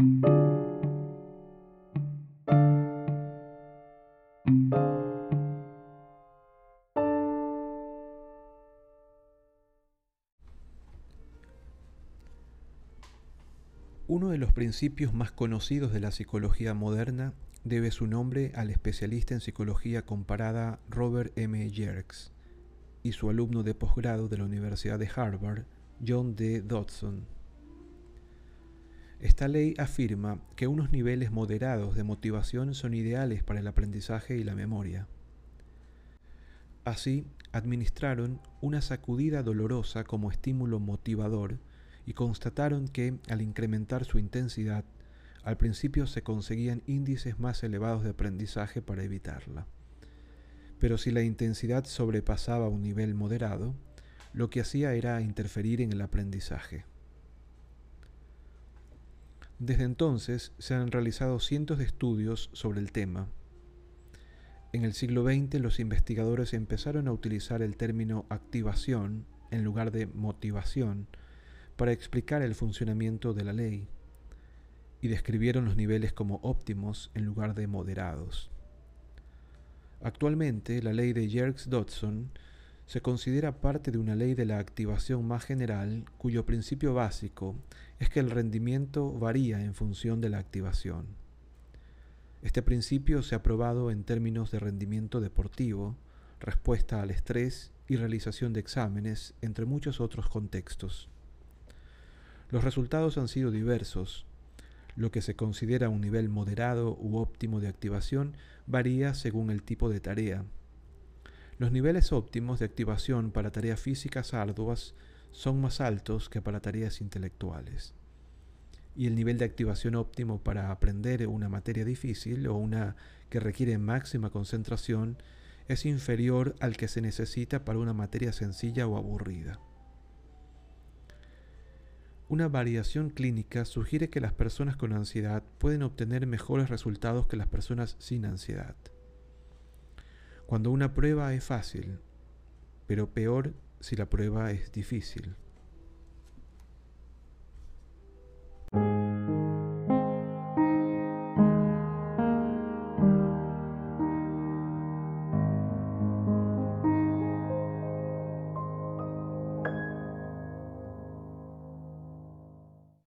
Uno de los principios más conocidos de la psicología moderna debe su nombre al especialista en psicología comparada Robert M. Yerkes y su alumno de posgrado de la Universidad de Harvard, John D. Dodson. Esta ley afirma que unos niveles moderados de motivación son ideales para el aprendizaje y la memoria. Así, administraron una sacudida dolorosa como estímulo motivador y constataron que, al incrementar su intensidad, al principio se conseguían índices más elevados de aprendizaje para evitarla. Pero si la intensidad sobrepasaba un nivel moderado, lo que hacía era interferir en el aprendizaje. Desde entonces se han realizado cientos de estudios sobre el tema. En el siglo XX los investigadores empezaron a utilizar el término activación en lugar de motivación para explicar el funcionamiento de la ley y describieron los niveles como óptimos en lugar de moderados. Actualmente, la ley de Yerkes-Dodson se considera parte de una ley de la activación más general cuyo principio básico es que el rendimiento varía en función de la activación. Este principio se ha probado en términos de rendimiento deportivo, respuesta al estrés y realización de exámenes, entre muchos otros contextos. Los resultados han sido diversos. Lo que se considera un nivel moderado u óptimo de activación varía según el tipo de tarea. Los niveles óptimos de activación para tareas físicas arduas son más altos que para tareas intelectuales. Y el nivel de activación óptimo para aprender una materia difícil o una que requiere máxima concentración es inferior al que se necesita para una materia sencilla o aburrida. Una variación clínica sugiere que las personas con ansiedad pueden obtener mejores resultados que las personas sin ansiedad. Cuando una prueba es fácil, pero peor si la prueba es difícil.